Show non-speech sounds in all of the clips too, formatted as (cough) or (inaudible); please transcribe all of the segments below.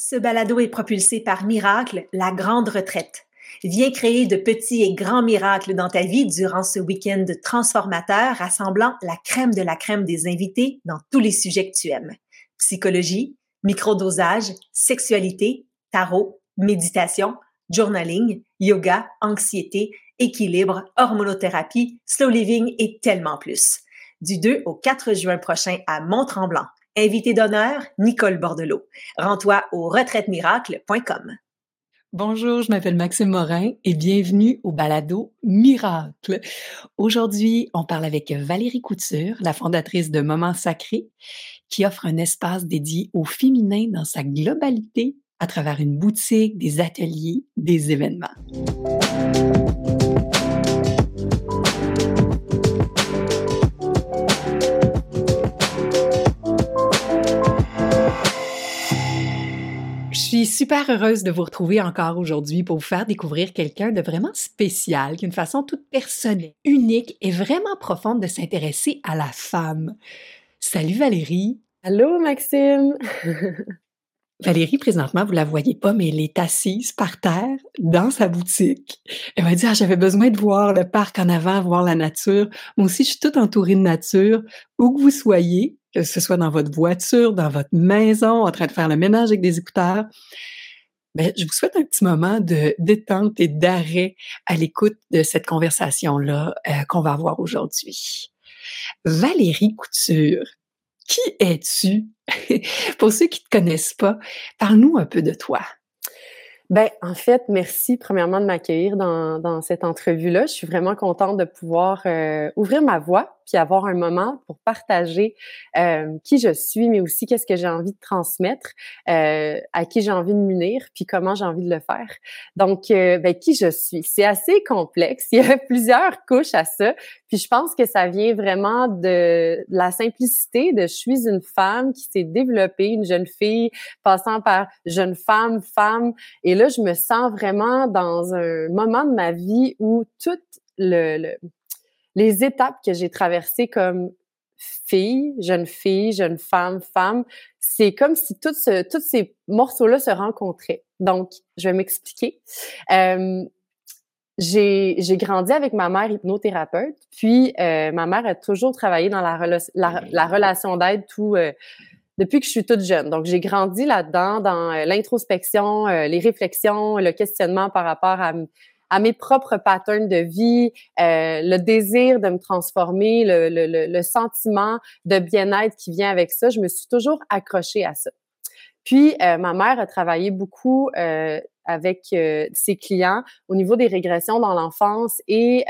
Ce balado est propulsé par Miracle, la grande retraite. Viens créer de petits et grands miracles dans ta vie durant ce week-end transformateur rassemblant la crème de la crème des invités dans tous les sujets que tu aimes. Psychologie, microdosage, sexualité, tarot, méditation, journaling, yoga, anxiété, équilibre, hormonothérapie, slow living et tellement plus. Du 2 au 4 juin prochain à Mont-Tremblant. Invité d'honneur, Nicole Bordelot. Rends-toi au retraitemiracles.com. Bonjour, je m'appelle Maxime Morin et bienvenue au balado Miracle. Aujourd'hui, on parle avec Valérie Couture, la fondatrice de Moments Sacrés, qui offre un espace dédié au féminin dans sa globalité à travers une boutique, des ateliers, des événements. Super heureuse de vous retrouver encore aujourd'hui pour vous faire découvrir quelqu'un de vraiment spécial, qui a une façon toute personnelle, unique et vraiment profonde de s'intéresser à la femme. Salut Valérie. Allô Maxime. (laughs) Valérie, présentement, vous la voyez pas, mais elle est assise par terre dans sa boutique. Elle m'a dit, ah, j'avais besoin de voir le parc en avant, voir la nature. Moi aussi, je suis toute entourée de nature. Où que vous soyez, que ce soit dans votre voiture, dans votre maison, en train de faire le ménage avec des écouteurs. Ben, je vous souhaite un petit moment de détente et d'arrêt à l'écoute de cette conversation-là euh, qu'on va avoir aujourd'hui. Valérie Couture, qui es-tu? (laughs) Pour ceux qui ne te connaissent pas, parle-nous un peu de toi. Ben, en fait, merci premièrement de m'accueillir dans, dans cette entrevue-là. Je suis vraiment contente de pouvoir euh, ouvrir ma voix puis avoir un moment pour partager euh, qui je suis, mais aussi qu'est-ce que j'ai envie de transmettre, euh, à qui j'ai envie de m'unir, puis comment j'ai envie de le faire. Donc, euh, ben, qui je suis, c'est assez complexe. (laughs) Il y a plusieurs couches à ça. Puis je pense que ça vient vraiment de la simplicité de je suis une femme qui s'est développée, une jeune fille passant par jeune femme, femme. Et là, je me sens vraiment dans un moment de ma vie où tout le, le les étapes que j'ai traversées comme fille, jeune fille, jeune femme, femme, c'est comme si tout ce, tous ces morceaux-là se rencontraient. Donc, je vais m'expliquer. Euh, j'ai, j'ai grandi avec ma mère hypnothérapeute, puis euh, ma mère a toujours travaillé dans la, la, relation d'aide tout euh, depuis que je suis toute jeune. Donc, j'ai grandi là-dedans, dans euh, l'introspection, euh, les réflexions, le questionnement par rapport à à mes propres patterns de vie, euh, le désir de me transformer, le, le, le sentiment de bien-être qui vient avec ça, je me suis toujours accrochée à ça. Puis, euh, ma mère a travaillé beaucoup euh, avec euh, ses clients au niveau des régressions dans l'enfance et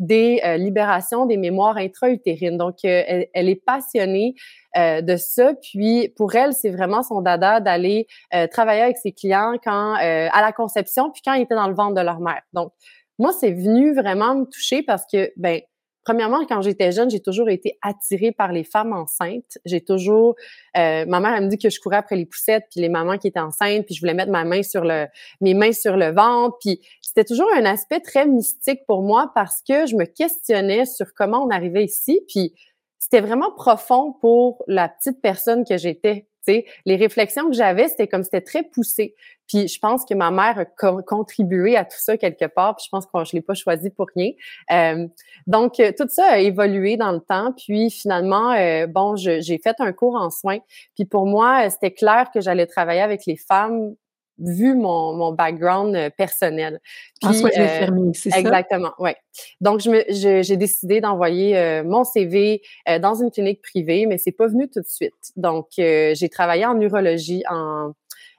des libérations des mémoires intra-utérines. Donc, elle, elle, est passionnée de ça. Puis, pour elle, c'est vraiment son dada d'aller travailler avec ses clients quand à la conception, puis quand ils étaient dans le ventre de leur mère. Donc, moi, c'est venu vraiment me toucher parce que, ben, Premièrement, quand j'étais jeune, j'ai toujours été attirée par les femmes enceintes. J'ai toujours, euh, ma mère elle me dit que je courais après les poussettes, puis les mamans qui étaient enceintes, puis je voulais mettre ma main sur le, mes mains sur le ventre, puis c'était toujours un aspect très mystique pour moi parce que je me questionnais sur comment on arrivait ici, puis c'était vraiment profond pour la petite personne que j'étais les réflexions que j'avais, c'était comme c'était très poussé. Puis je pense que ma mère a contribué à tout ça quelque part. Puis je pense que je l'ai pas choisi pour rien. Euh, donc euh, tout ça a évolué dans le temps. Puis finalement, euh, bon, j'ai fait un cours en soins. Puis pour moi, c'était clair que j'allais travailler avec les femmes vu mon, mon background euh, personnel. Puis, en soins infirmiers, c'est ça? Exactement, oui. Donc, je j'ai décidé d'envoyer euh, mon CV euh, dans une clinique privée, mais c'est pas venu tout de suite. Donc, j'ai travaillé en urologie, en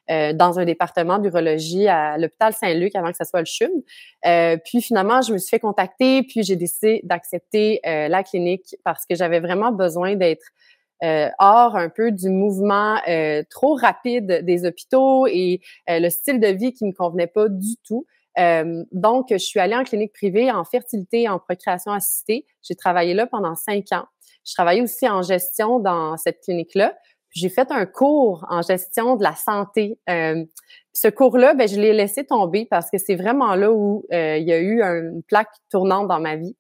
dans un département d'urologie à l'hôpital Saint-Luc avant que ça soit le CHUM. puis finalement, je me suis fait contacter, puis j'ai décidé d'accepter la clinique parce que j'avais vraiment besoin d'être euh, hors un peu du mouvement euh, trop rapide des hôpitaux et euh, le style de vie qui me convenait pas du tout. donc, je suis allée en clinique privée en fertilité et en procréation assistée. J'ai travaillé là pendant cinq ans. Je travaillais aussi en gestion dans cette clinique-là. J'ai fait un cours en gestion de la santé. ce cours-là, ben, je l'ai laissé tomber parce que c'est vraiment là où il y a eu une plaque tournante dans ma vie.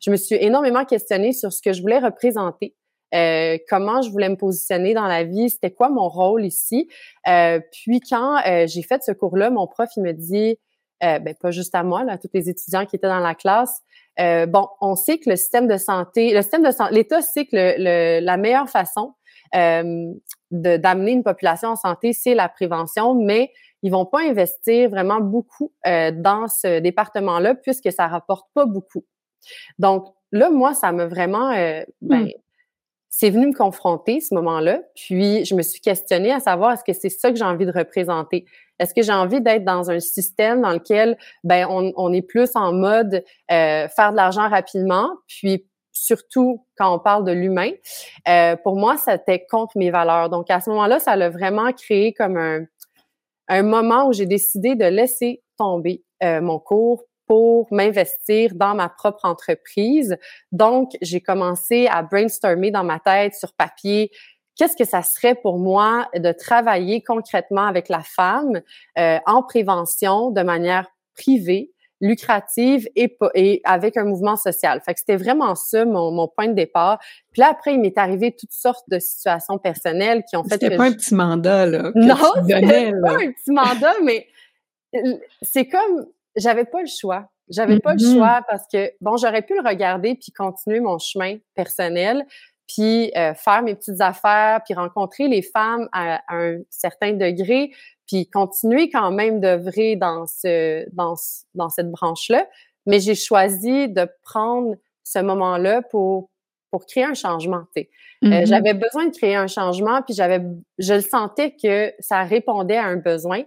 Je me suis énormément questionnée sur ce que je voulais représenter euh, comment je voulais me positionner dans la vie, c'était quoi mon rôle ici? Euh, puis quand euh, j'ai fait ce cours-là, mon prof il me dit, ben pas juste à moi, là, à tous les étudiants qui étaient dans la classe. bon, on sait que le système de santé, le système de santé, l'État sait que le, la meilleure façon d'amener une population en santé, c'est la prévention, mais ils vont pas investir vraiment beaucoup dans ce département-là puisque ça rapporte pas beaucoup. Donc là, moi, ça m'a vraiment, ben, mmh c'est venu me confronter ce moment-là. Puis je me suis questionnée à savoir est-ce que c'est ça que j'ai envie de représenter? Est-ce que j'ai envie d'être dans un système dans lequel ben on, on est plus en mode euh, faire de l'argent rapidement, puis surtout quand on parle de l'humain? Euh, pour moi, c'était contre mes valeurs. Donc à ce moment-là, ça l'a vraiment créé comme un, un moment où j'ai décidé de laisser tomber euh, mon cours pour m'investir dans ma propre entreprise. Donc, j'ai commencé à brainstormer dans ma tête sur papier qu'est-ce que ça serait pour moi de travailler concrètement avec la femme euh, en prévention de manière privée lucrative et, et avec un mouvement social. Fait que c'était vraiment ça mon, mon, point de départ. Puis là après, il m'est arrivé toutes sortes de situations personnelles qui ont fait. C'était pas un petit mandat là. non, c'était pas un petit mandat, mais c'est comme j'avais pas le choix. J'avais pas le mm-hmm. choix parce que, bon, j'aurais pu le regarder puis continuer mon chemin personnel, puis euh, faire mes petites affaires, puis rencontrer les femmes à, un certain degré, puis continuer quand même d'œuvrer dans ce dans dans cette branche-là. Mais j'ai choisi de prendre ce moment-là pour pour créer un changement. Euh, mm-hmm. j'avais besoin de créer un changement, puis j'avais, je le sentais que ça répondait à un besoin.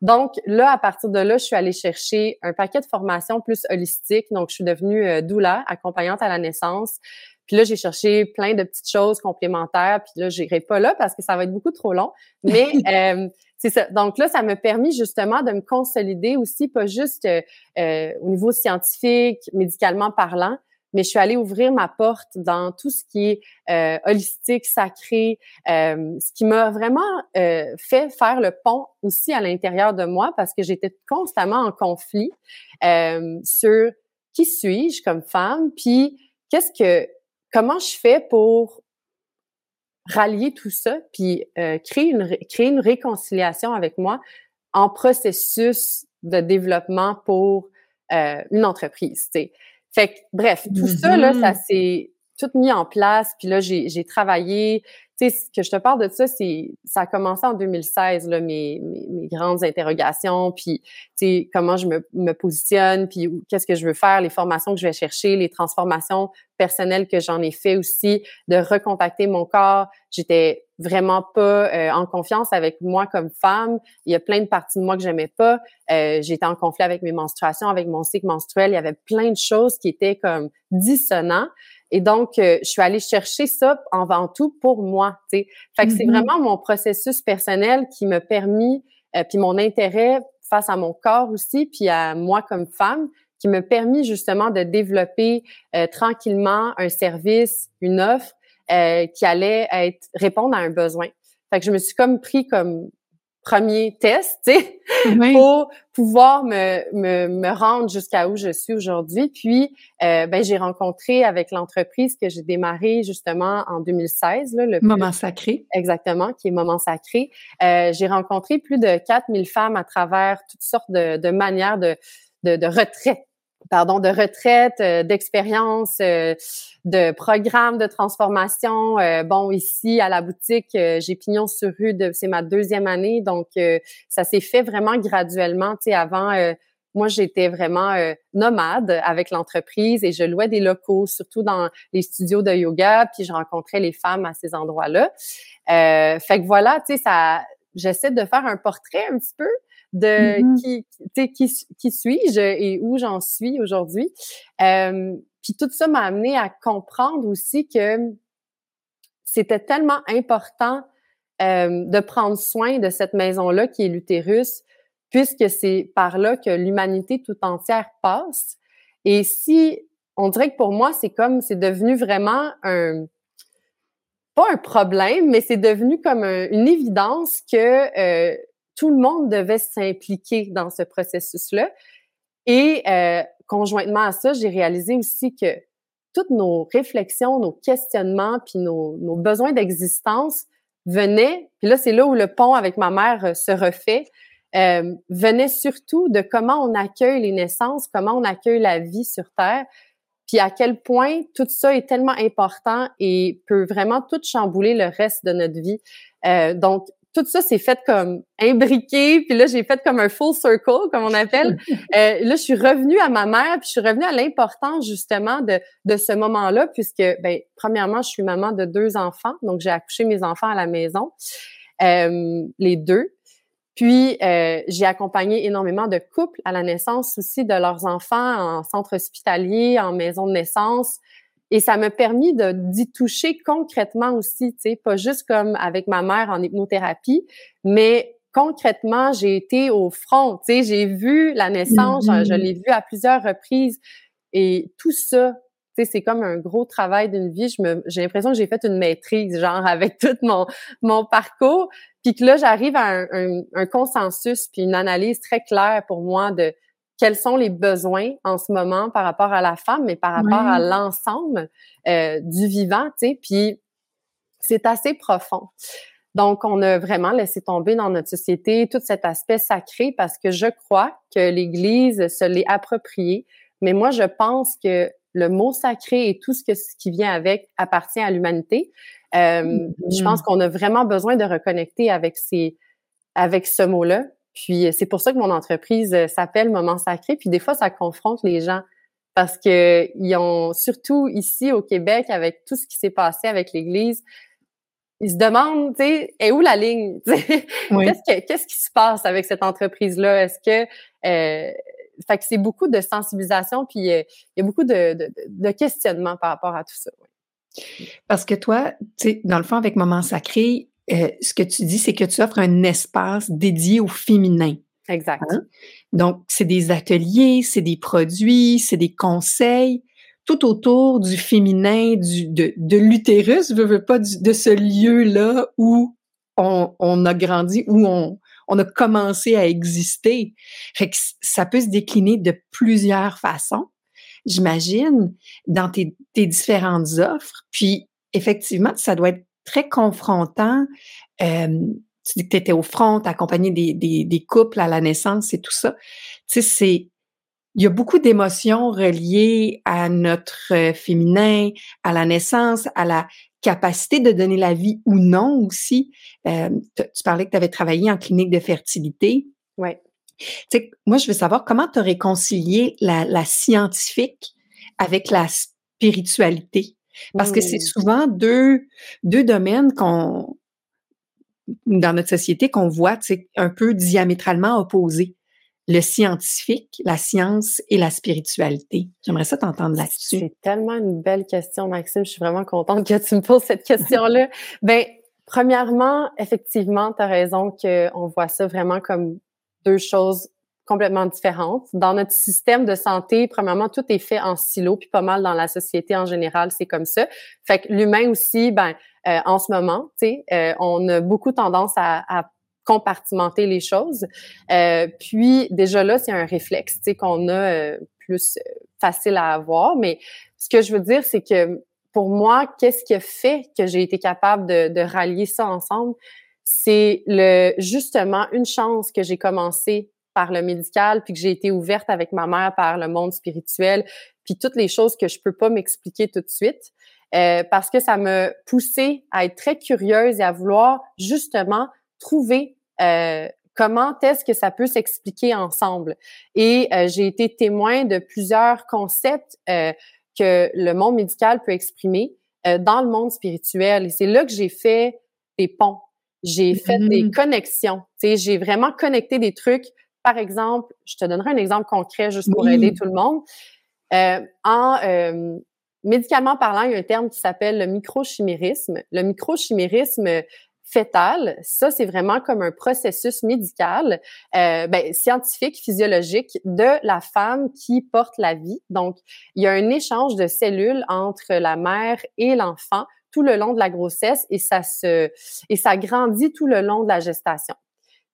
Donc là, à partir de là, je suis allée chercher un paquet de formations plus holistiques. Donc, je suis devenue euh, doula, accompagnante à la naissance. Puis là, j'ai cherché plein de petites choses complémentaires. Puis là, j'irai pas là parce que ça va être beaucoup trop long. Mais (laughs) euh, c'est ça. Donc là, ça m'a permis justement de me consolider aussi, pas juste euh, au niveau scientifique, médicalement parlant, mais je suis allée ouvrir ma porte dans tout ce qui est euh, holistique, sacré, euh, ce qui m'a vraiment euh, fait faire le pont aussi à l'intérieur de moi parce que j'étais constamment en conflit sur qui suis-je comme femme, puis qu'est-ce que, comment je fais pour rallier tout ça, puis créer une créer une réconciliation avec moi en processus de développement pour une entreprise. Fait que, bref, tout ça, là, ça mm-hmm. s'est tout mis en place. Puis là, j'ai travaillé. Sais, que je te parle de ça, c'est ça a commencé en 2016, là, mes, mes, grandes interrogations, puis tu sais, comment je me, me positionne, puis qu'est-ce que je veux faire, les formations que je vais chercher, les transformations personnelles que j'en ai fait aussi, de recontacter mon corps. J'étais vraiment pas euh, en confiance avec moi comme femme. Il y a plein de parties de moi que j'aimais pas. Euh, j'étais en conflit avec mes menstruations, avec mon cycle menstruel. Il y avait plein de choses qui étaient comme dissonants. Et donc, euh, je suis allée chercher ça avant tout pour moi. sais. Fait que c'est mm-hmm. vraiment mon processus personnel qui m'a permis, puis mon intérêt face à mon corps aussi, puis à moi comme femme, qui m'a permis justement de développer tranquillement un service, une offre euh, qui allait être répondre à un besoin. Fait que je me suis comme pris comme premier test, tu sais, pour pouvoir me, me, me rendre jusqu'à où je suis aujourd'hui. Puis, euh, ben, j'ai rencontré avec l'entreprise que j'ai démarré justement en 2016. Là, le Moment Sacré. Exactement, qui est Moment Sacré. Euh, j'ai rencontré plus de 4000 femmes à travers toutes sortes de, de manières de, de, de retraite pardon, de retraite, euh, d'expérience, euh, de programmes de transformation. Euh, bon, ici à la boutique, j'ai pignon sur rue. C'est ma deuxième année, donc ça s'est fait vraiment graduellement. Tu sais, avant, moi, j'étais vraiment nomade avec l'entreprise et je louais des locaux, surtout dans les studios de yoga, puis je rencontrais les femmes à ces endroits-là. fait que voilà, tu sais, ça, j'essaie de faire un portrait un petit peu de mm-hmm. qui, qui, qui suis-je et où j'en suis aujourd'hui. Euh, puis tout ça m'a amené à comprendre aussi que c'était tellement important euh, de prendre soin de cette maison-là qui est l'utérus, puisque c'est par là que l'humanité tout entière passe. Et si, on dirait que pour moi, c'est comme, c'est devenu vraiment un, pas un problème, mais c'est devenu comme une évidence que euh, tout le monde devait s'impliquer dans ce processus-là. Et euh, conjointement à ça, j'ai réalisé aussi que toutes nos réflexions, nos questionnements, puis nos, nos besoins d'existence venaient, puis là, c'est là où le pont avec ma mère euh, se refait, euh, venait surtout de comment on accueille les naissances, comment on accueille la vie sur Terre, puis à quel point tout ça est tellement important et peut vraiment tout chambouler le reste de notre vie. Euh, donc, tout ça s'est fait comme imbriqué, puis là j'ai fait comme un full circle comme on appelle. (laughs) Euh, là je suis revenue à ma mère, puis je suis revenue à l'importance justement de de ce moment-là puisque ben premièrement je suis maman de deux enfants, donc j'ai accouché mes enfants à la maison, euh, les deux. Puis euh, j'ai accompagné énormément de couples à la naissance aussi de leurs enfants en centre hospitalier, en maison de naissance. Et ça m'a permis de d'y toucher concrètement aussi, tu sais, pas juste comme avec ma mère en hypnothérapie, mais concrètement, j'ai été au front, tu sais, j'ai vu la naissance, je, mm-hmm. l'ai vu à plusieurs reprises et tout ça, tu sais, c'est comme un gros travail d'une vie. Je me, j'ai l'impression que j'ai fait une maîtrise, genre (laughs) avec tout mon mon parcours, puis que là, j'arrive à un, un, un consensus puis une analyse très claire pour moi de quels sont les besoins en ce moment par rapport à la femme, mais par rapport à l'ensemble euh, du vivant, tu sais, puis c'est assez profond. Donc, on a vraiment laissé tomber dans notre société tout cet aspect sacré parce que je crois que l'Église se l'est approprié. Mais moi, je pense que le mot sacré et tout ce, que, ce qui vient avec appartient à l'humanité. Euh, Je pense mm-hmm. qu'on a vraiment besoin de reconnecter avec ces, avec ce mot-là. Puis euh, c'est pour ça que mon entreprise euh, s'appelle Moment Sacré. Puis des fois, ça confronte les gens parce que ils ont, surtout ici au Québec, avec tout ce qui s'est passé avec l'Église, ils se demandent, tu sais, est où la ligne (laughs) Qu'est-ce qu'est-ce qui se passe avec cette entreprise-là? Est-ce que euh, fait que c'est beaucoup de sensibilisation, puis euh, il y a beaucoup de, de, de questionnements par rapport à tout ça. Parce que toi, tu sais, dans le fond, avec Moment Sacré, euh, ce que tu dis, c'est que tu offres un espace dédié au féminin. Exact. Hein? Donc, c'est des ateliers, c'est des produits, c'est des conseils, tout autour du féminin, du, de, de l'utérus, veux, veux pas, de ce lieu-là où on, on, a grandi, où on, on a commencé à exister. Fait que ça peut se décliner de plusieurs façons, j'imagine, dans tes, tes différentes offres. Puis, effectivement, ça doit être très confrontant. Euh, tu dis que tu étais au front, accompagné des, des, des, couples à la naissance et tout ça. Tu sais, c'est il y a beaucoup d'émotions reliées à notre euh, féminin, à la naissance, à la capacité de donner la vie ou non aussi. Euh, tu parlais que tu avais travaillé en clinique de fertilité. Oui. Tu sais, moi, je veux savoir comment tu as réconcilié la, la scientifique avec la spiritualité? Parce que c'est mmh. souvent deux, deux domaines qu'on, dans notre société, qu'on voit un peu diamétralement opposés. Le scientifique, la science et la spiritualité. J'aimerais ça t'entendre là-dessus. C'est tellement une belle question, Maxime. Je suis vraiment contente que tu me poses cette question-là. (laughs) ben, premièrement, effectivement, tu as raison qu'on voit ça vraiment comme deux choses complètement différentes. Dans notre système de santé, premièrement, tout est fait en silo, puis pas mal dans la société en général, c'est comme ça. Fait que l'humain aussi, ben, euh, en ce moment, tu sais, euh, on a beaucoup tendance à, à compartimenter les choses. Euh, puis déjà là, c'est un réflexe, tu sais, qu'on a euh, plus facile à avoir. Mais ce que je veux dire, c'est que pour moi, qu'est-ce qui a fait que j'ai été capable de, de rallier ça ensemble? C'est le justement une chance que j'ai commencé par le médical, puis que j'ai été ouverte avec ma mère par le monde spirituel, puis toutes les choses que je peux pas m'expliquer tout de suite, euh, parce que ça m'a poussée à être très curieuse et à vouloir justement trouver euh, comment est-ce que ça peut s'expliquer ensemble. Et euh, j'ai été témoin de plusieurs concepts que le monde médical peut exprimer dans le monde spirituel. Et c'est là que j'ai fait des ponts. J'ai fait des mmh. connexions. J'ai vraiment connecté des trucs par exemple, je te donnerai un exemple concret juste pour aider tout le monde. Euh, en euh, médicalement parlant, il y a un terme qui s'appelle le microchimérisme. Le microchimérisme fœtal, ça c'est vraiment comme un processus médical, euh, ben, scientifique, physiologique de la femme qui porte la vie. Donc, il y a un échange de cellules entre la mère et l'enfant tout le long de la grossesse et ça se et ça grandit tout le long de la gestation.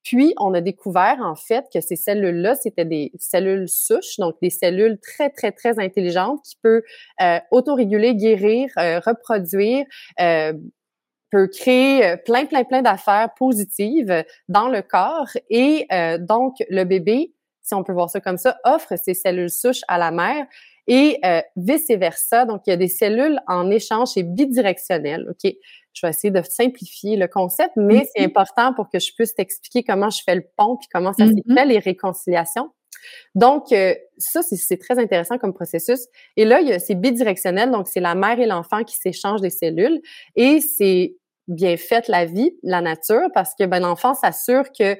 Puis, on a découvert, en fait, que ces cellules-là, c'était des cellules souches, donc des cellules très, très, très intelligentes qui peuvent euh, autoréguler, guérir, euh, reproduire, euh, peut créer euh, plein, plein, plein d'affaires positives dans le corps. Et euh, donc, le bébé, si on peut voir ça comme ça, offre ses cellules souches à la mère et euh, vice-versa. Donc, il y a des cellules en échange, c'est bidirectionnel. OK? Je vais essayer de simplifier le concept, mais c'est mm-hmm. important pour que je puisse t'expliquer comment je fais le pont puis comment ça s'est mm-hmm. fait, les réconciliations. Donc, euh, ça, c'est très intéressant comme processus. Et là, c'est bidirectionnel, donc c'est la mère et l'enfant qui s'échangent des cellules. Et c'est bien fait la vie, la nature, parce que ben, l'enfant s'assure que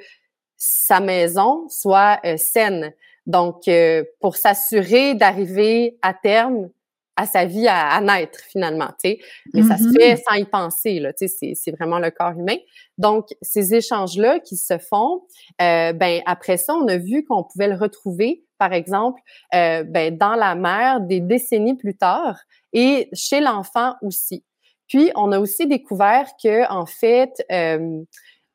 sa maison soit euh, saine. Donc, euh, pour s'assurer d'arriver à terme à sa vie à, naître finalement, tu sais. Mais ça se mm-hmm. fait sans y penser, là, tu sais, c'est vraiment le corps humain. Donc, ces échanges-là qui se font, euh, ben après ça, on a vu qu'on pouvait le retrouver, par exemple, euh, ben, dans la mère des décennies plus tard et chez l'enfant aussi. Puis, on a aussi découvert que, en fait, euh,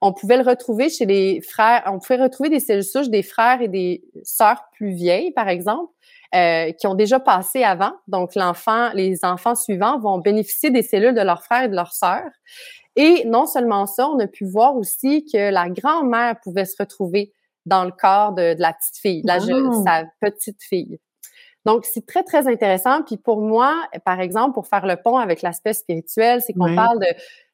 on pouvait le retrouver chez les frères, on pouvait retrouver des cellules souches des frères et des sœurs plus vieilles, par exemple, euh, qui ont déjà passé avant. Donc, l'enfant, les enfants suivants vont bénéficier des cellules de leurs frères et de leurs sœurs. Et non seulement ça, on a pu voir aussi que la grand-mère pouvait se retrouver dans le corps de, la petite fille, la, sa petite fille. Donc, c'est très, très intéressant. Puis pour moi, par exemple, pour faire le pont avec l'aspect spirituel, c'est qu'on parle de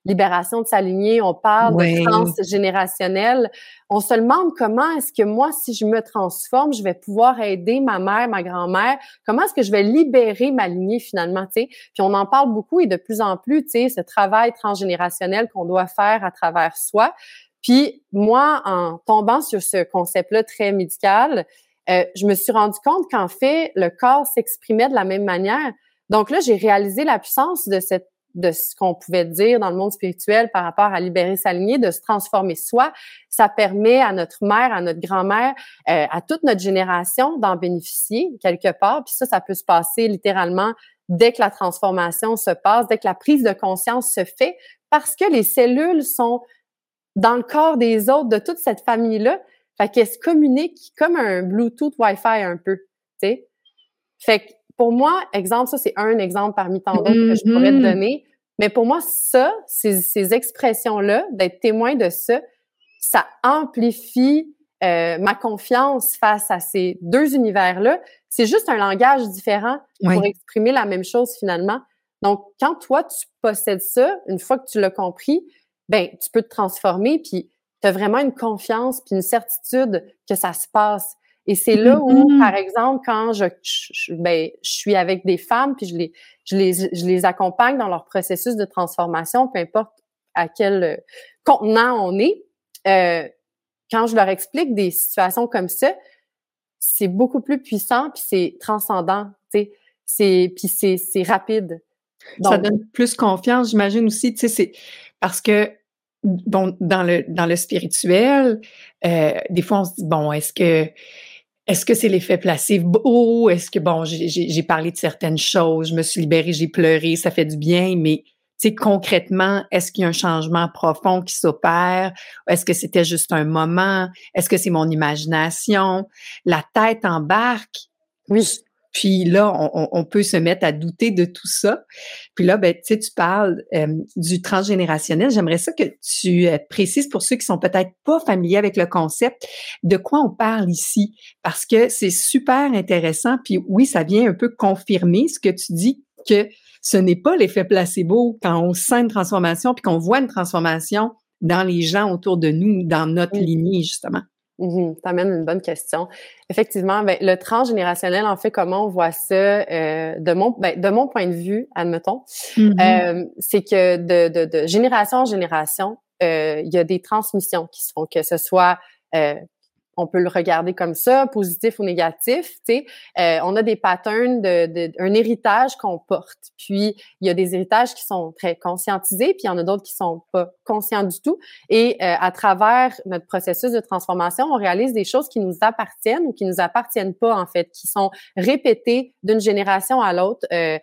libération de sa lignée, on parle de transgénérationnel. On se demande comment est-ce que moi, si je me transforme, je vais pouvoir aider ma mère, ma grand-mère? Comment est-ce que je vais libérer ma lignée finalement, tu sais? Puis on en parle beaucoup et de plus en plus, tu sais, ce travail transgénérationnel qu'on doit faire à travers soi. Puis moi, en tombant sur ce concept-là très médical, euh, je me suis rendu compte qu'en fait, le corps s'exprimait de la même manière. Donc là, j'ai réalisé la puissance de cette de ce qu'on pouvait dire dans le monde spirituel par rapport à libérer sa lignée, de se transformer soi. Ça permet à notre mère, à notre grand-mère, euh, à toute notre génération d'en bénéficier quelque part. Puis ça, ça peut se passer littéralement dès que la transformation se passe, dès que la prise de conscience se fait, parce que les cellules sont dans le corps des autres, de toute cette famille-là. Fait qu'elles se communiquent comme un Bluetooth Wi-Fi un peu, tu sais. Fait que pour moi, exemple, ça, c'est un exemple parmi tant d'autres que je pourrais te mm-hmm. donner. Mais pour moi, ça, ces, ces expressions-là, d'être témoin de ça, ça amplifie euh, ma confiance face à ces deux univers-là. C'est juste un langage différent pour exprimer la même chose finalement. Donc, quand toi, tu possèdes ça, une fois que tu l'as compris, ben, tu peux te transformer, puis tu as vraiment une confiance, puis une certitude que ça se passe. Et c'est là où, mm-hmm. par exemple, quand je, je, ben, je suis avec des femmes, puis je les, je, les, je les accompagne dans leur processus de transformation, peu importe à quel euh, contenant on est, euh, quand je leur explique des situations comme ça, c'est beaucoup plus puissant, puis c'est transcendant, tu sais, c'est, puis c'est, c'est rapide. ça donne plus confiance, j'imagine aussi, tu sais, c'est parce que bon, dans le dans le spirituel, euh, des fois on se dit bon, est-ce que est-ce que c'est l'effet placebo? Est-ce que, bon, j'ai parlé de certaines choses, je me suis libérée, j'ai pleuré, ça fait du bien, mais concrètement, est-ce qu'il y a un changement profond qui s'opère? Est-ce que c'était juste un moment? Est-ce que c'est mon imagination? La tête embarque. Oui. Puis là, on, peut se mettre à douter de tout ça. Puis là, ben, tu sais, tu parles euh, du transgénérationnel. J'aimerais ça que tu euh, précises pour ceux qui sont peut-être pas familiers avec le concept, de quoi on parle ici, parce que c'est super intéressant. Puis oui, ça vient un peu confirmer ce que tu dis que ce n'est pas l'effet placebo quand on sent une transformation puis qu'on voit une transformation dans les gens autour de nous, dans notre lignée, justement. Mmh, T'amènes une bonne question. Effectivement, ben, le transgénérationnel, en fait, comment on voit ça euh, de mon ben, de mon point de vue, admettons, mmh euh, c'est que de, de, de, génération en génération, euh, il y a des transmissions qui se font, que ce soit euh, on peut le regarder comme ça, positif ou négatif. Tu sais, euh, on a des patterns de, de un héritage qu'on porte. Puis il y a des héritages qui sont très conscientisés, puis il y en a d'autres qui sont pas conscients du tout. Et euh, à travers notre processus de transformation, on réalise des choses qui nous appartiennent ou qui nous appartiennent pas en fait, qui sont répétées d'une génération à l'autre. Euh,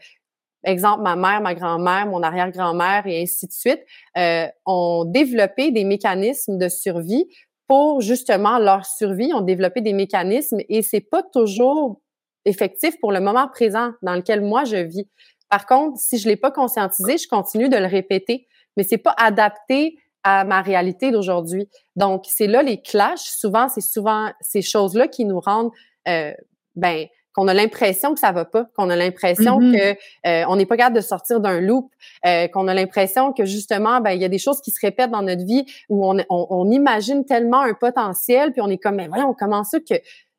exemple, ma mère, ma grand-mère, mon arrière-grand-mère et ainsi de suite, euh, ont développé des mécanismes de survie pour justement leur survie, ont développé des mécanismes et c'est pas toujours effectif pour le moment présent dans lequel moi je vis. Par contre, si je l'ai pas conscientisé, je continue de le répéter, mais c'est pas adapté à ma réalité d'aujourd'hui. Donc, c'est là les clashs. Souvent, c'est souvent ces choses-là qui nous rendent, euh, ben, qu'on a l'impression que ça va pas, qu'on a l'impression mm-hmm. que euh, on n'est pas capable de sortir d'un loop, euh, qu'on a l'impression que justement, ben il y a des choses qui se répètent dans notre vie où on, on, on imagine tellement un potentiel, puis on est comme, mais voyons, comment ça que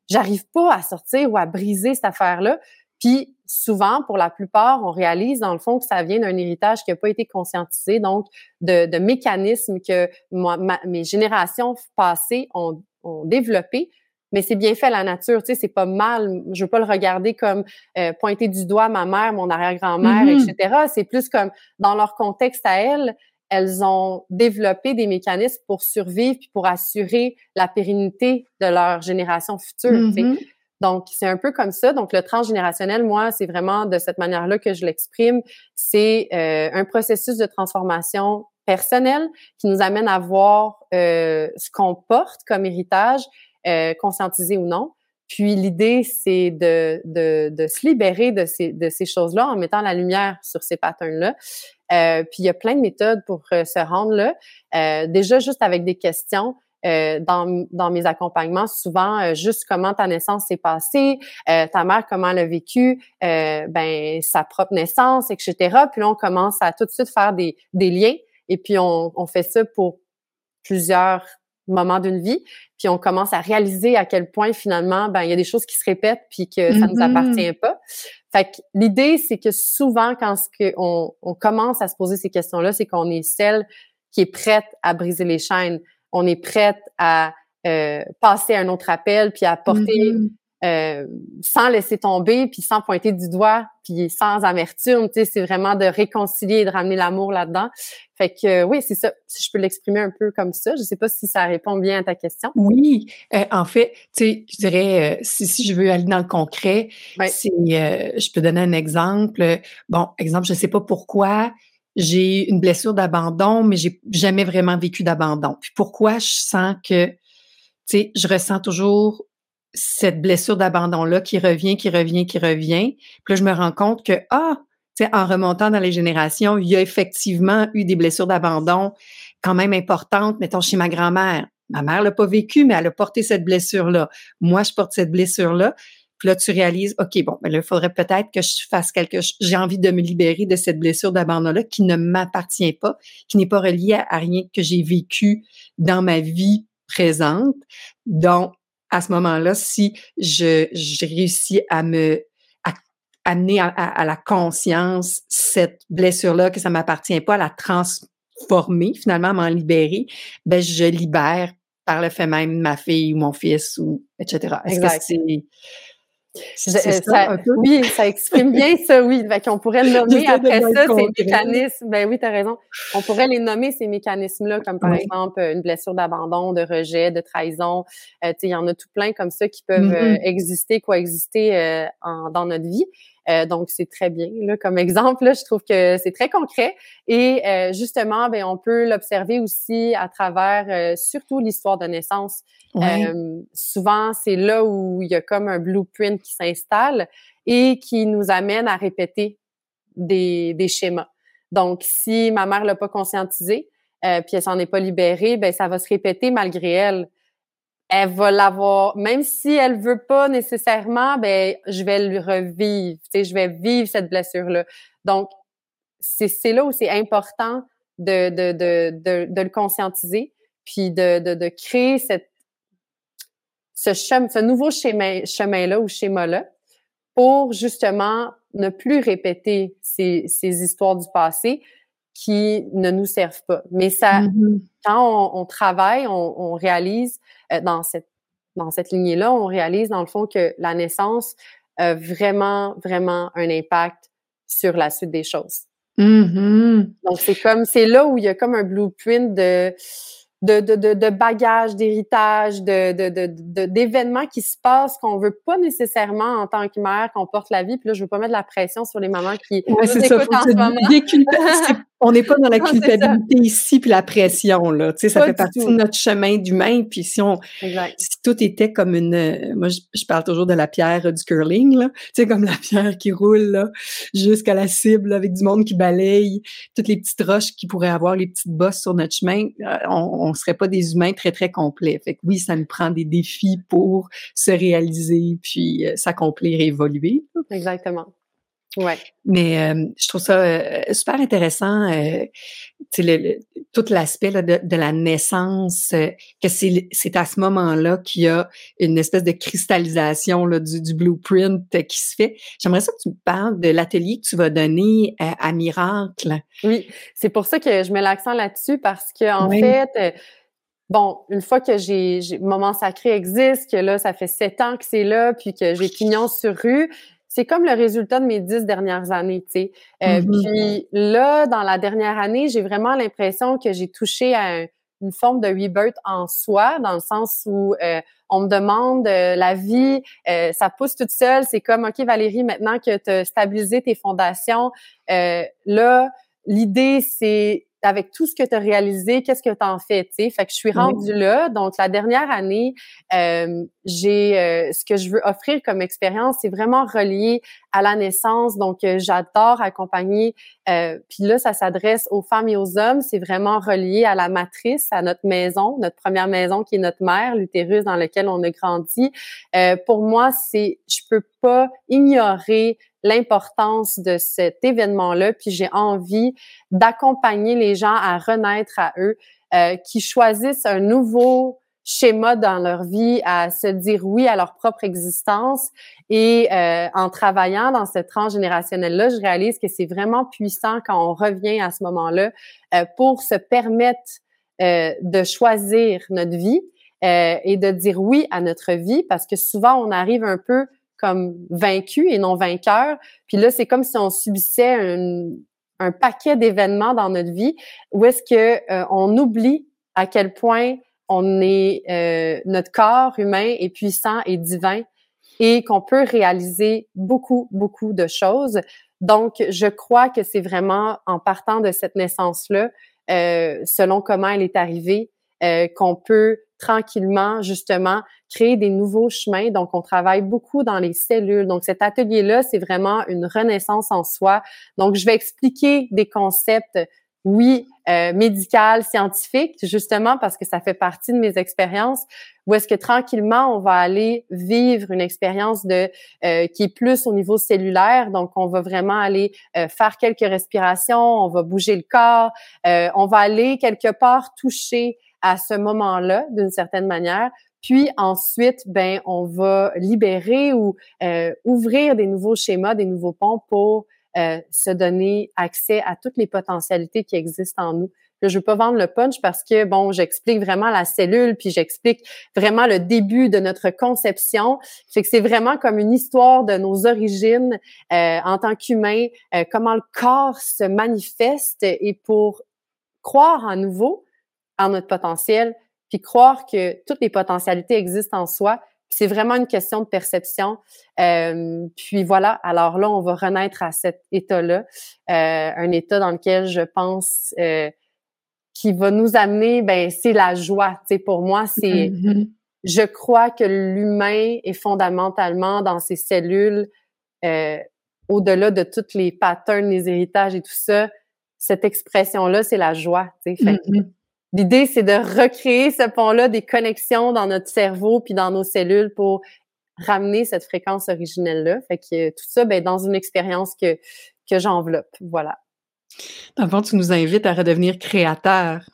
j'arrive pas à sortir ou à briser cette affaire-là? Puis souvent, pour la plupart, on réalise dans le fond que ça vient d'un héritage qui n'a pas été conscientisé, donc de, de mécanismes que moi, mes générations passées ont, ont développé. Mais c'est bien fait la nature, tu sais, c'est pas mal. Je veux pas le regarder comme euh, pointer du doigt ma mère, mon arrière-grand-mère, mm-hmm. etc. C'est plus comme dans leur contexte à elles, elles ont développé des mécanismes pour survivre puis pour assurer la pérennité de leur génération future. Mm-hmm. Donc, c'est un peu comme ça. Donc, le transgénérationnel, moi, c'est vraiment de cette manière-là que je l'exprime. C'est euh, un processus de transformation personnel qui nous amène à voir euh, ce qu'on porte comme héritage, euh, ou non. Puis l'idée, c'est de, de, de, se libérer de ces, de ces choses-là en mettant la lumière sur ces patterns-là. Euh, puis il y a plein de méthodes pour euh, se rendre là. Euh, déjà, juste avec des questions. Euh, dans, dans mes accompagnements, souvent juste comment ta naissance s'est passée, ta mère comment elle a vécu, ben sa propre naissance, etc. Puis là, on commence à tout de suite faire des, des liens et puis on, on fait ça pour plusieurs moments d'une vie, puis on commence à réaliser à quel point finalement, ben il y a des choses qui se répètent puis que ça nous mm-hmm. appartient pas. Fait que l'idée, c'est que souvent, quand ce que on, on, commence à se poser ces questions-là, c'est qu'on est celle qui est prête à briser les chaînes. On est prête à euh, passer un autre appel, puis à porter mm-hmm. Euh, sans laisser tomber, puis sans pointer du doigt, puis sans amertume. Tu sais, c'est vraiment de réconcilier et de ramener l'amour là-dedans. Fait que oui, c'est ça. Si je peux l'exprimer un peu comme ça, je sais pas si ça répond bien à ta question. Oui, euh, en fait, tu sais, je dirais euh, si, si, je veux aller dans le concret, c'est, euh, je peux donner un exemple. Bon, exemple, je sais pas pourquoi j'ai une blessure d'abandon, mais j'ai jamais vraiment vécu d'abandon. Puis pourquoi je sens que, tu sais, je ressens toujours cette blessure d'abandon-là qui revient, qui revient, qui revient. Puis là, je me rends compte que, ah, en remontant dans les générations, il y a effectivement eu des blessures d'abandon quand même importantes, mettons chez ma grand-mère. Ma mère l'a pas vécu, mais elle a porté cette blessure-là. Moi, je porte cette blessure-là. Puis là, tu réalises, OK, bon, mais ben là, il faudrait peut-être que je fasse quelque chose. J'ai envie de me libérer de cette blessure d'abandon-là qui ne m'appartient pas, qui n'est pas reliée à, rien que j'ai vécu dans ma vie présente. Donc, à ce moment-là, si je, je réussis à me amener à, la conscience cette blessure-là, que ça m'appartient pas, à la transformer, finalement, m'en libérer, ben je libère par le fait même ma fille ou mon fils ou etc. Est-ce que c'est ça, oui, ça exprime bien (laughs) ça, oui. Fait qu'on pourrait le nommer après ça, ces mécanismes. Ben oui, tu as raison. On pourrait les nommer, ces mécanismes-là, comme par exemple une blessure d'abandon, de rejet, de trahison. Euh, il y en a tout plein comme ça qui peuvent mm-hmm. euh, exister, coexister euh, en, dans notre vie. Euh, donc, c'est très bien. Là, comme exemple, là, je trouve que c'est très concret. Et euh, justement, ben, on peut l'observer aussi à travers euh, surtout l'histoire de naissance. souvent, c'est là où il y a comme un blueprint qui s'installe et qui nous amène à répéter des, des schémas. Donc, si ma mère l'a pas conscientisé, puis elle s'en est pas libérée, ben ça va se répéter malgré elle elle va l'avoir, même si elle veut pas nécessairement, ben je vais le revivre, tu sais, je vais vivre cette blessure là. Donc c'est là où c'est important de, de, de, de, le conscientiser, puis de, créer cette ce chemin, ce nouveau chemin, chemin là ou schéma là pour justement ne plus répéter ces, ces histoires du passé qui ne nous servent pas. Mais ça, mm-hmm. quand on, on, travaille, on, on réalise euh, dans cette dans cette lignée-là, on réalise dans le fond que la naissance a vraiment, vraiment un impact sur la suite des choses. Mm-hmm. Donc, c'est comme, c'est là où il y a comme un blueprint de, de, de, de, de bagages, d'héritage, de, de, de, d'événements qui se passent qu'on veut pas nécessairement en tant que mère, qu'on porte la vie. Puis là, je veux pas mettre de la pression sur les mamans qui ouais, ça, faut en ce moment. (laughs) on n'est pas dans la culpabilité ici puis la pression là. Tu sais, ça fait partie de notre chemin d'humain. Puis si on, si tout était comme une, moi je, parle toujours de la pierre du curling là. Tu sais comme la pierre qui roule jusqu'à la cible avec du monde qui balaye toutes les petites roches qui pourraient avoir les petites bosses sur notre chemin. Euh, on, on serait pas des humains très très complets. Fait que oui, ça nous prend des défis pour se réaliser puis euh, s'accomplir et évoluer. Exactement. Ouais. Mais euh, je trouve ça euh, super intéressant, euh, le, tout l'aspect de, de, la naissance, euh, que c'est à ce moment-là qu'il y a une espèce de cristallisation là, du, du, blueprint qui se fait. J'aimerais ça que tu me parles de l'atelier que tu vas donner à Miracle. Oui, c'est pour ça que je mets l'accent là-dessus parce que en fait, bon, une fois que j'ai Moment Sacré existe, que là, ça fait sept ans que c'est là, puis que j'ai pignon sur rue, c'est comme le résultat de mes dix dernières années, tu sais. Euh, mm-hmm. Puis là, dans la dernière année, j'ai vraiment l'impression que j'ai touché à une forme de rebirth en soi, dans le sens où euh, on me demande euh, la vie, ça pousse toute seule. C'est comme, OK, Valérie, maintenant que tu as stabilisé tes fondations, là, l'idée, c'est avec tout ce que tu as réalisé, qu'est-ce que tu en fais, tu sais? Fait que je suis rendue là. Donc, la dernière année, euh, j'ai euh, ce que je veux offrir comme expérience, c'est vraiment relié à la naissance. Donc, euh, j'adore accompagner. Puis là, ça s'adresse aux femmes et aux hommes. C'est vraiment relié à la matrice, à notre maison, notre première maison qui est notre mère, l'utérus dans lequel on a grandi. pour moi, c'est, je peux pas ignorer l'importance de cet événement-là, puis j'ai envie d'accompagner les gens à renaître à eux, euh, qui choisissent un nouveau schéma dans leur vie, à se dire oui à leur propre existence. Et euh, en travaillant dans ce transgénérationnel-là, je réalise que c'est vraiment puissant quand on revient à ce moment-là euh, pour se permettre de choisir notre vie et de dire oui à notre vie, parce que souvent on arrive un peu comme vaincu et non vainqueur. Puis là, c'est comme si on subissait un, paquet d'événements dans notre vie où est-ce que euh, on oublie à quel point on est euh, notre corps humain est puissant et divin et qu'on peut réaliser beaucoup beaucoup de choses. Donc, je crois que c'est vraiment en partant de cette naissance-là, euh, selon comment elle est arrivée, qu'on peut tranquillement, justement, créer des nouveaux chemins. Donc, on travaille beaucoup dans les cellules. Donc, cet atelier-là, c'est vraiment une renaissance en soi. Donc, je vais expliquer des concepts, oui, euh, médical, scientifiques, justement, parce que ça fait partie de mes expériences, où est-ce que tranquillement, on va aller vivre une expérience de euh, qui est plus au niveau cellulaire. Donc, on va vraiment aller euh, faire quelques respirations, on va bouger le corps, euh, on va aller quelque part toucher à ce moment-là, d'une certaine manière. Puis ensuite, ben, on va libérer ou euh, ouvrir des nouveaux schémas, des nouveaux ponts pour euh, se donner accès à toutes les potentialités qui existent en nous. Je je veux pas vendre le punch parce que bon, j'explique vraiment la cellule, puis j'explique vraiment le début de notre conception. Fait que c'est vraiment comme une histoire de nos origines euh, en tant qu'humain, euh, comment le corps se manifeste et pour croire à nouveau, en notre potentiel, puis croire que toutes les potentialités existent en soi. C'est vraiment une question de perception. Euh, puis voilà, alors là, on va renaître à cet état-là, euh, un état dans lequel je pense euh, qui va nous amener, ben c'est la joie. Tu sais, pour moi, c'est, mm-hmm. je crois que l'humain est fondamentalement dans ses cellules, au-delà de toutes les patterns, les héritages et tout ça. Cette expression-là, c'est la joie. Tu sais. L'idée, c'est de recréer ce pont-là, des connexions dans notre cerveau puis dans nos cellules pour ramener cette fréquence originelle-là. Fait que tout ça, ben, dans une expérience que, que j'enveloppe. Voilà. Dans le fond, tu nous invites à redevenir créateur.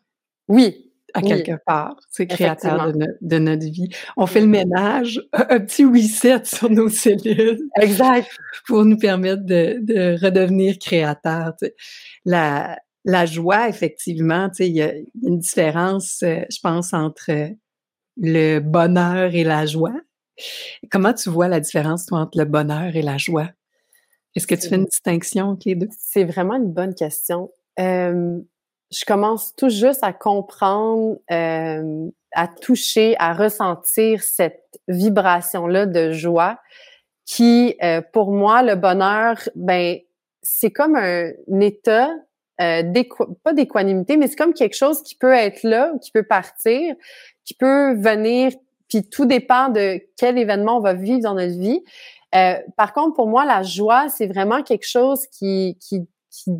Oui. À quelque part, c'est créateur de, notre vie. On fait le ménage, un, petit reset (laughs) sur nos cellules. Exact. Pour nous permettre de, de redevenir créateur. La, la joie, effectivement, tu sais, il y, a une différence, euh, je pense, entre le bonheur et la joie. Comment tu vois la différence toi, entre le bonheur et la joie? Est-ce que tu fais une distinction entre les deux? C'est vraiment une bonne question. je commence tout juste à comprendre, à toucher, à ressentir cette vibration-là de joie qui, euh, pour moi, le bonheur, ben, c'est comme un état euh, pas d'équanimité, mais c'est comme quelque chose qui peut être là, qui peut partir, qui peut venir, puis tout dépend de quel événement on va vivre dans notre vie. Euh, par contre, pour moi, la joie, c'est vraiment quelque chose qui, qui, qui,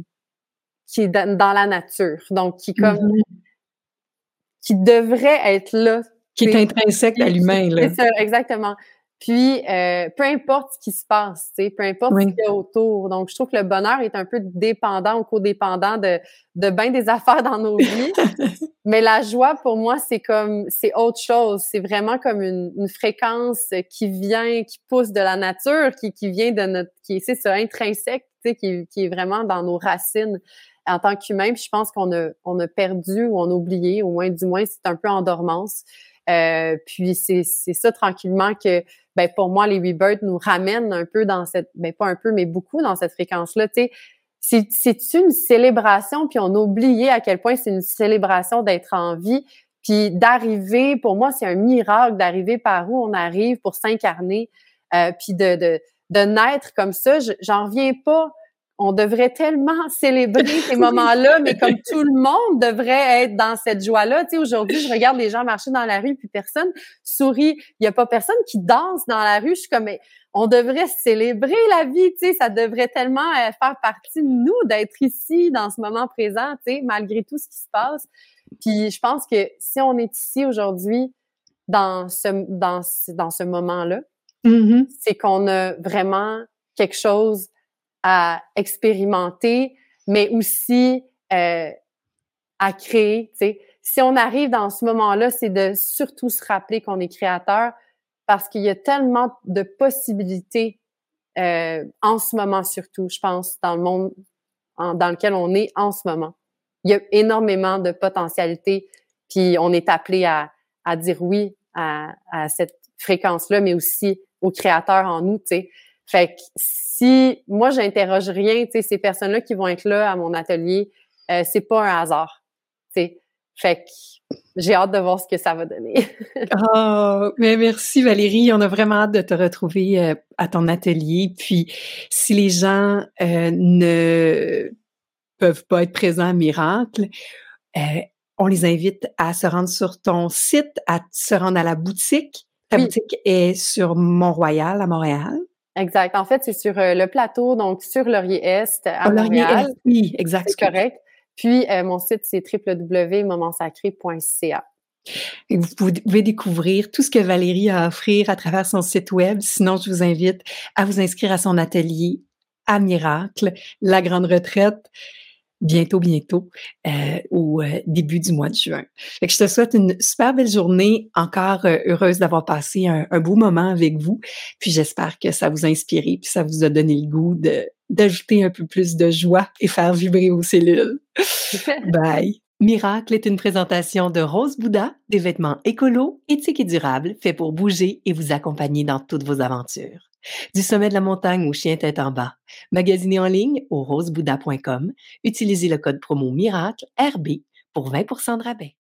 qui est dans la nature. Donc, qui comme mm-hmm. qui devrait être là. Qui est intrinsèque à l'humain, là. C'est ça, exactement. Puis, euh, peu importe ce qui se passe, tu sais, peu importe ce qu'il y a autour. Donc, je trouve que le bonheur est un peu dépendant ou codépendant de, de bien des (laughs) affaires dans nos vies. Mais la joie, pour moi, c'est comme, c'est autre chose. C'est vraiment comme une, une, fréquence qui vient, qui pousse de la nature, qui, qui vient de notre, qui c'est ça, intrinsèque, tu sais, qui, qui est vraiment dans nos racines en tant qu'humain. Puis je pense qu'on a, on a perdu ou on a oublié, au moins, du moins, c'est un peu en dormance. Euh, puis c'est, ça tranquillement que ben pour moi les Rebirths nous ramènent un peu dans cette ben pas un peu mais beaucoup dans cette fréquence là tu sais. C'est une célébration puis on a oublié à quel point c'est une célébration d'être en vie puis d'arriver pour moi c'est un miracle d'arriver par où on arrive pour s'incarner euh, puis de, de de naître comme ça. J'en reviens pas on devrait tellement célébrer ces (laughs) moments-là, mais comme tout le monde devrait être dans cette joie-là. Tu sais, aujourd'hui, je regarde les gens marcher dans la rue, puis personne sourit. Il y a pas personne qui danse dans la rue. Je suis comme, mais on devrait célébrer la vie. Tu sais, ça devrait tellement euh, faire partie de nous d'être ici dans ce moment présent. Tu sais, malgré tout ce qui se passe. Puis je pense que si on est ici aujourd'hui dans ce dans dans ce moment-là, mm-hmm. c'est qu'on a vraiment quelque chose à expérimenter, mais aussi euh, à créer. Si on arrive dans ce moment-là, c'est de surtout se rappeler qu'on est créateur parce qu'il y a tellement de possibilités euh, en ce moment surtout, je pense, dans le monde dans lequel on est en ce moment. Il y a énormément de potentialités, puis on est appelé à, à dire oui à, cette fréquence-là, mais aussi au créateur en nous. Fait que si moi j'interroge rien, tu sais, ces personnes-là qui vont être là à mon atelier, euh, c'est pas un hasard. Tu sais. Fait que j'ai hâte de voir ce que ça va donner. (laughs) oh, mais merci Valérie, on a vraiment hâte de te retrouver euh, à ton atelier. Puis si les gens euh, ne peuvent pas être présents à Miracle, euh, on les invite à se rendre sur ton site, à se rendre à la boutique. Ta boutique est sur Mont-Royal à Montréal. Exact. En fait, c'est sur euh, le plateau, donc sur Laurier-Est à Montréal. oui, exact. C'est correct. Puis, euh, mon site, c'est www.momentsacré.ca. Et vous pouvez découvrir tout ce que Valérie a à offrir à travers son site web. Sinon, je vous invite à vous inscrire à son atelier à Miracle, la grande retraite bientôt, bientôt, euh, au euh, début du mois de juin. Fait que je te souhaite une super belle journée, encore euh, heureuse d'avoir passé un, beau moment avec vous. Puis j'espère que ça vous a inspiré, puis ça vous a donné le goût de d'ajouter un peu plus de joie et faire vibrer vos cellules. (laughs) Bye. Miracle est une présentation de Rose Bouddha, des vêtements écolos, éthiques et durables, faits pour bouger et vous accompagner dans toutes vos aventures. Du sommet de la montagne au chien tête en bas. Magasinez en ligne au rosebouddha.com. Utilisez le code promo MIRACLE RB pour 20% de rabais.